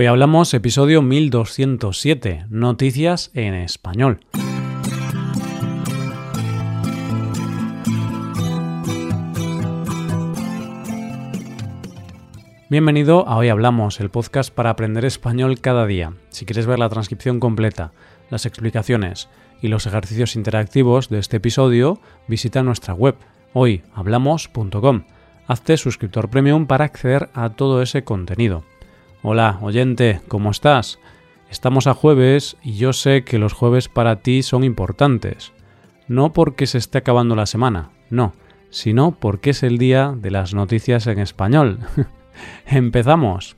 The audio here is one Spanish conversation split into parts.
Hoy hablamos episodio 1207, Noticias en Español. Bienvenido a Hoy Hablamos, el podcast para aprender español cada día. Si quieres ver la transcripción completa, las explicaciones y los ejercicios interactivos de este episodio, visita nuestra web hoyhablamos.com. Hazte suscriptor premium para acceder a todo ese contenido. Hola, oyente, ¿cómo estás? Estamos a jueves y yo sé que los jueves para ti son importantes. No porque se esté acabando la semana, no, sino porque es el día de las noticias en español. Empezamos.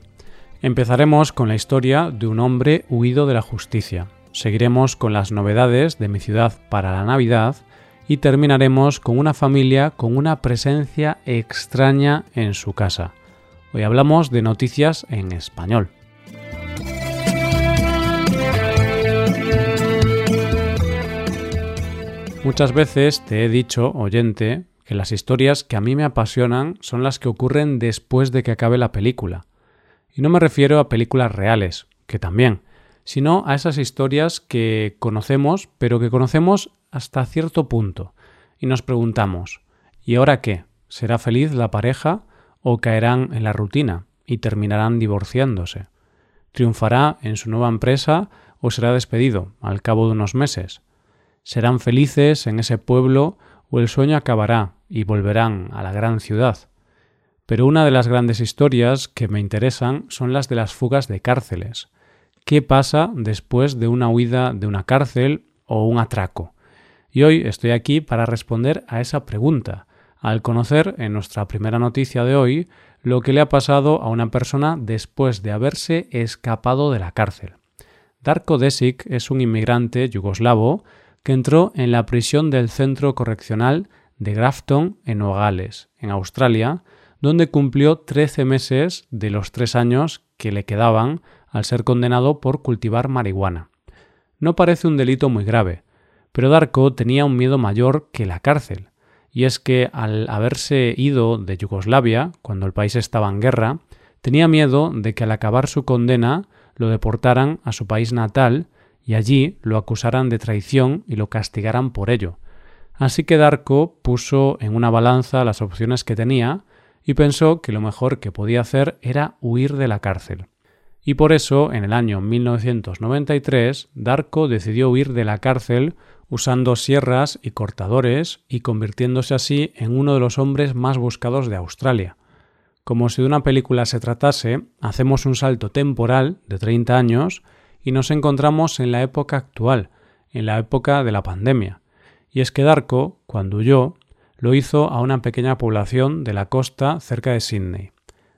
Empezaremos con la historia de un hombre huido de la justicia. Seguiremos con las novedades de mi ciudad para la Navidad y terminaremos con una familia con una presencia extraña en su casa. Hoy hablamos de noticias en español. Muchas veces te he dicho, oyente, que las historias que a mí me apasionan son las que ocurren después de que acabe la película. Y no me refiero a películas reales, que también, sino a esas historias que conocemos, pero que conocemos hasta cierto punto. Y nos preguntamos, ¿y ahora qué? ¿Será feliz la pareja o caerán en la rutina y terminarán divorciándose? ¿Triunfará en su nueva empresa o será despedido al cabo de unos meses? ¿Serán felices en ese pueblo o el sueño acabará y volverán a la gran ciudad. Pero una de las grandes historias que me interesan son las de las fugas de cárceles. ¿Qué pasa después de una huida de una cárcel o un atraco? Y hoy estoy aquí para responder a esa pregunta, al conocer en nuestra primera noticia de hoy lo que le ha pasado a una persona después de haberse escapado de la cárcel. Darko Desic es un inmigrante yugoslavo que entró en la prisión del Centro Correccional de Grafton, en Nogales, en Australia, donde cumplió 13 meses de los tres años que le quedaban al ser condenado por cultivar marihuana. No parece un delito muy grave, pero Darko tenía un miedo mayor que la cárcel, y es que al haberse ido de Yugoslavia, cuando el país estaba en guerra, tenía miedo de que al acabar su condena lo deportaran a su país natal y allí lo acusaran de traición y lo castigaran por ello. Así que Darko puso en una balanza las opciones que tenía y pensó que lo mejor que podía hacer era huir de la cárcel. Y por eso, en el año 1993, Darko decidió huir de la cárcel usando sierras y cortadores y convirtiéndose así en uno de los hombres más buscados de Australia. Como si de una película se tratase, hacemos un salto temporal de 30 años y nos encontramos en la época actual, en la época de la pandemia. Y es que Darko, cuando huyó, lo hizo a una pequeña población de la costa cerca de Sydney.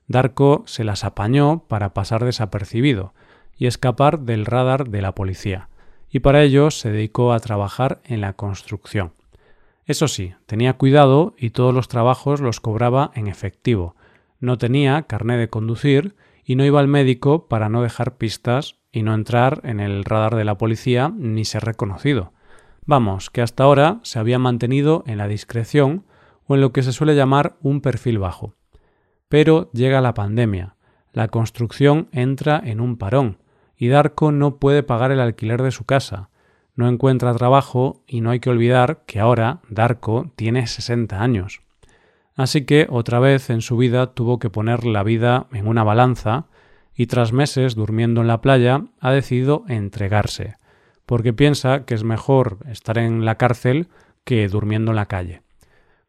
Darko se las apañó para pasar desapercibido y escapar del radar de la policía, y para ello se dedicó a trabajar en la construcción. Eso sí, tenía cuidado y todos los trabajos los cobraba en efectivo. No tenía carné de conducir y no iba al médico para no dejar pistas y no entrar en el radar de la policía ni ser reconocido. Vamos, que hasta ahora se había mantenido en la discreción o en lo que se suele llamar un perfil bajo. Pero llega la pandemia, la construcción entra en un parón y Darko no puede pagar el alquiler de su casa, no encuentra trabajo y no hay que olvidar que ahora Darko tiene 60 años. Así que otra vez en su vida tuvo que poner la vida en una balanza y tras meses durmiendo en la playa ha decidido entregarse, porque piensa que es mejor estar en la cárcel que durmiendo en la calle.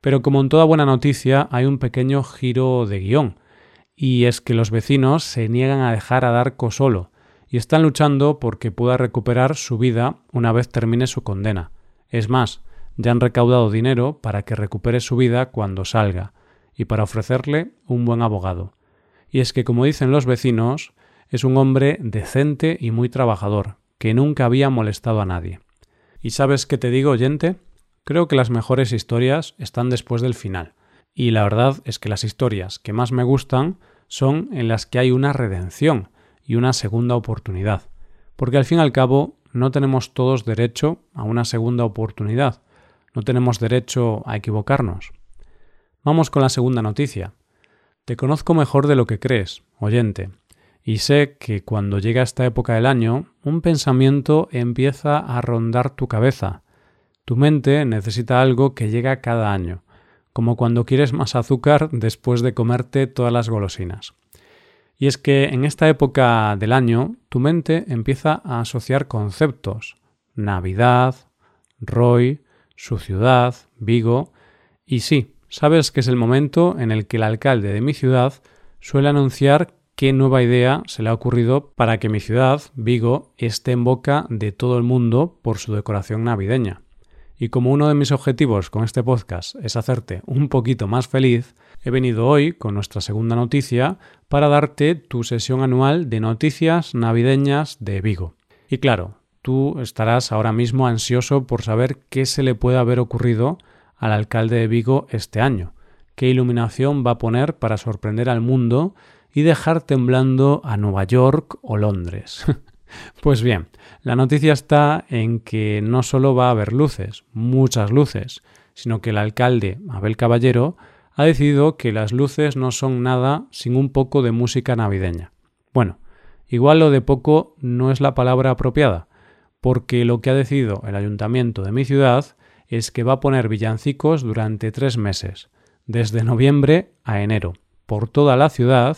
Pero como en toda buena noticia hay un pequeño giro de guion, y es que los vecinos se niegan a dejar a Darko solo, y están luchando porque pueda recuperar su vida una vez termine su condena. Es más, ya han recaudado dinero para que recupere su vida cuando salga, y para ofrecerle un buen abogado y es que, como dicen los vecinos, es un hombre decente y muy trabajador, que nunca había molestado a nadie. ¿Y sabes qué te digo, oyente? Creo que las mejores historias están después del final, y la verdad es que las historias que más me gustan son en las que hay una redención y una segunda oportunidad, porque al fin y al cabo no tenemos todos derecho a una segunda oportunidad, no tenemos derecho a equivocarnos. Vamos con la segunda noticia, te conozco mejor de lo que crees, oyente, Y sé que cuando llega esta época del año, un pensamiento empieza a rondar tu cabeza. Tu mente necesita algo que llega cada año, como cuando quieres más azúcar después de comerte todas las golosinas. Y es que en esta época del año tu mente empieza a asociar conceptos. Navidad, Roy, su ciudad, Vigo. Y sí, sabes que es el momento en el que el alcalde de mi ciudad suele anunciar qué nueva idea se le ha ocurrido para que mi ciudad, Vigo, esté en boca de todo el mundo por su decoración navideña. Y como uno de mis objetivos con este podcast es hacerte un poquito más feliz, he venido hoy con nuestra segunda noticia para darte tu sesión anual de noticias navideñas de Vigo. Y claro, tú estarás ahora mismo ansioso por saber qué se le puede haber ocurrido al alcalde de Vigo este año, qué iluminación va a poner para sorprender al mundo y dejar temblando a Nueva York o Londres. Pues bien, la noticia está en que no solo va a haber luces, muchas luces, sino que el alcalde, Abel Caballero, ha decidido que las luces no son nada sin un poco de música navideña. Bueno, igual lo de poco no es la palabra apropiada, porque lo que ha decidido el ayuntamiento de mi ciudad es que va a poner villancicos durante tres meses, desde noviembre a enero, por toda la ciudad,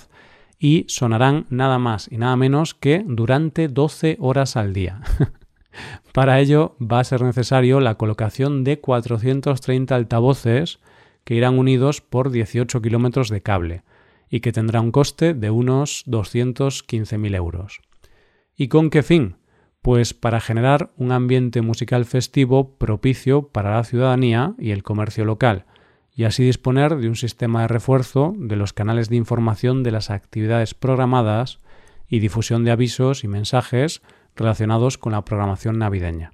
y sonarán nada más y nada menos que durante 12 horas al día. Para ello va a ser necesario la colocación de 430 altavoces que irán unidos por 18 kilómetros de cable y que tendrá un coste de unos 215.000 euros. ¿Y con qué fin? Pues para generar un ambiente musical festivo propicio para la ciudadanía y el comercio local, y así disponer de un sistema de refuerzo de los canales de información de las actividades programadas y difusión de avisos y mensajes relacionados con la programación navideña.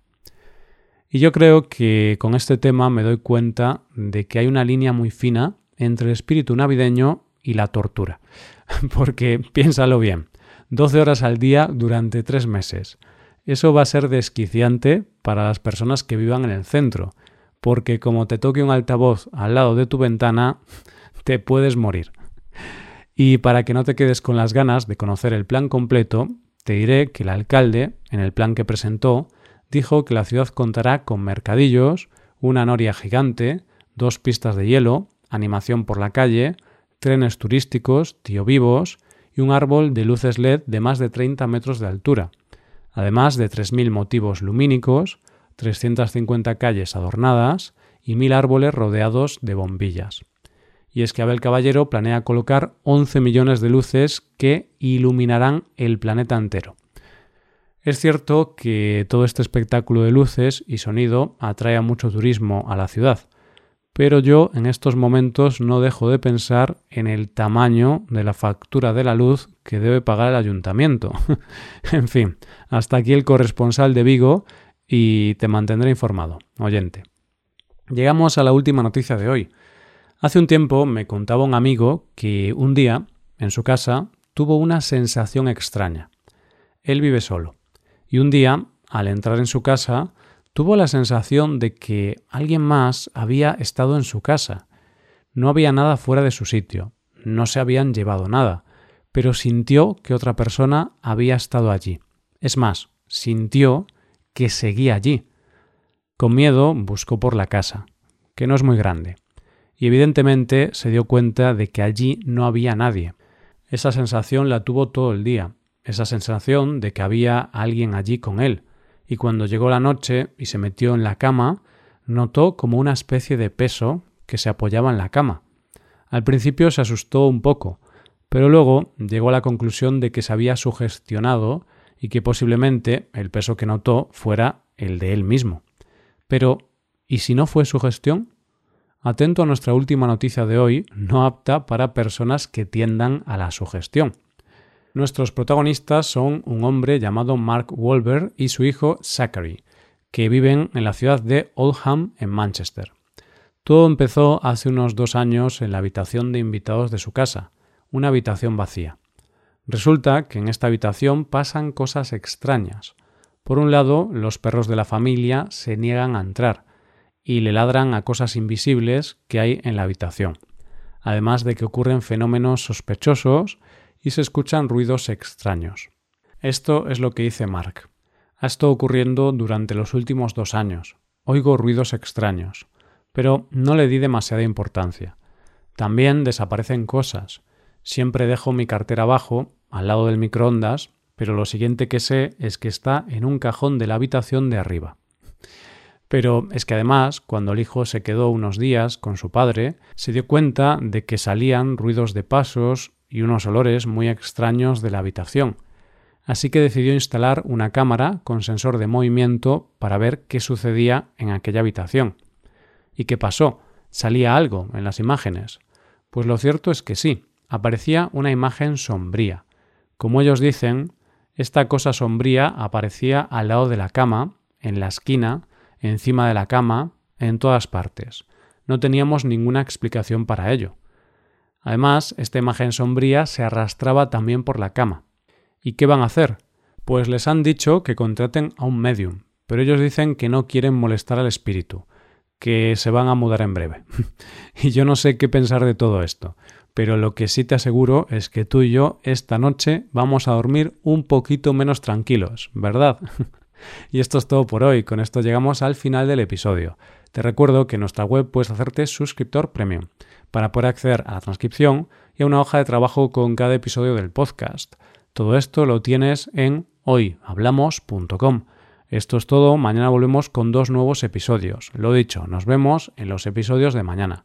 Y yo creo que con este tema me doy cuenta de que hay una línea muy fina entre el espíritu navideño y la tortura. Porque piénsalo bien, 12 horas al día durante tres meses. Eso va a ser desquiciante para las personas que vivan en el centro, porque como te toque un altavoz al lado de tu ventana, te puedes morir. Y para que no te quedes con las ganas de conocer el plan completo, te diré que el alcalde, en el plan que presentó, dijo que la ciudad contará con mercadillos, una noria gigante, dos pistas de hielo, animación por la calle, trenes turísticos, tío vivos y un árbol de luces LED de más de 30 metros de altura, además de 3.000 motivos lumínicos, 350 calles adornadas y mil árboles rodeados de bombillas. Y es que Abel Caballero planea colocar 11 millones de luces que iluminarán el planeta entero. Es cierto que todo este espectáculo de luces y sonido atrae mucho turismo a la ciudad, pero yo en estos momentos no dejo de pensar en el tamaño de la factura de la luz que debe pagar el ayuntamiento. en fin, hasta aquí el corresponsal de Vigo y te mantendré informado, oyente. Llegamos a la última noticia de hoy. Hace un tiempo me contaba un amigo que un día, en su casa, tuvo una sensación extraña. Él vive solo. Y un día, al entrar en su casa, tuvo la sensación de que alguien más había estado en su casa. No había nada fuera de su sitio, no se habían llevado nada, pero sintió que otra persona había estado allí. Es más, sintió que seguía allí. Con miedo buscó por la casa, que no es muy grande, y evidentemente se dio cuenta de que allí no había nadie. Esa sensación la tuvo todo el día, esa sensación de que había alguien allí con él, y cuando llegó la noche y se metió en la cama, notó como una especie de peso que se apoyaba en la cama. Al principio se asustó un poco, pero luego llegó a la conclusión de que se había sugestionado y que posiblemente el peso que notó fuera el de él mismo. Pero, ¿y si no fue su gestión? Atento a nuestra última noticia de hoy, no apta para personas que tiendan a la sugestión. Nuestros protagonistas son un hombre llamado Mark Wolver y su hijo Zachary, que viven en la ciudad de Oldham, en Manchester. Todo empezó hace unos dos años en la habitación de invitados de su casa, una habitación vacía. Resulta que en esta habitación pasan cosas extrañas. Por un lado, los perros de la familia se niegan a entrar y le ladran a cosas invisibles que hay en la habitación, además de que ocurren fenómenos sospechosos y se escuchan ruidos extraños. Esto es lo que dice Mark. Ha estado ocurriendo durante los últimos dos años. Oigo ruidos extraños, pero no le di demasiada importancia. También desaparecen cosas. Siempre dejo mi cartera abajo, al lado del microondas, pero lo siguiente que sé es que está en un cajón de la habitación de arriba. Pero es que además, cuando el hijo se quedó unos días con su padre, se dio cuenta de que salían ruidos de pasos y unos olores muy extraños de la habitación. Así que decidió instalar una cámara con sensor de movimiento para ver qué sucedía en aquella habitación. ¿Y qué pasó? ¿Salía algo en las imágenes? Pues lo cierto es que sí, aparecía una imagen sombría. Como ellos dicen, esta cosa sombría aparecía al lado de la cama, en la esquina, encima de la cama, en todas partes. No teníamos ninguna explicación para ello. Además, esta imagen sombría se arrastraba también por la cama. ¿Y qué van a hacer? Pues les han dicho que contraten a un medium, pero ellos dicen que no quieren molestar al espíritu, que se van a mudar en breve. y yo no sé qué pensar de todo esto, pero lo que sí te aseguro es que tú y yo esta noche vamos a dormir un poquito menos tranquilos, ¿verdad? y esto es todo por hoy, con esto llegamos al final del episodio. Te recuerdo que en nuestra web puedes hacerte suscriptor premium para poder acceder a la transcripción y a una hoja de trabajo con cada episodio del podcast. Todo esto lo tienes en hoyhablamos.com. Esto es todo, mañana volvemos con dos nuevos episodios. Lo dicho, nos vemos en los episodios de mañana.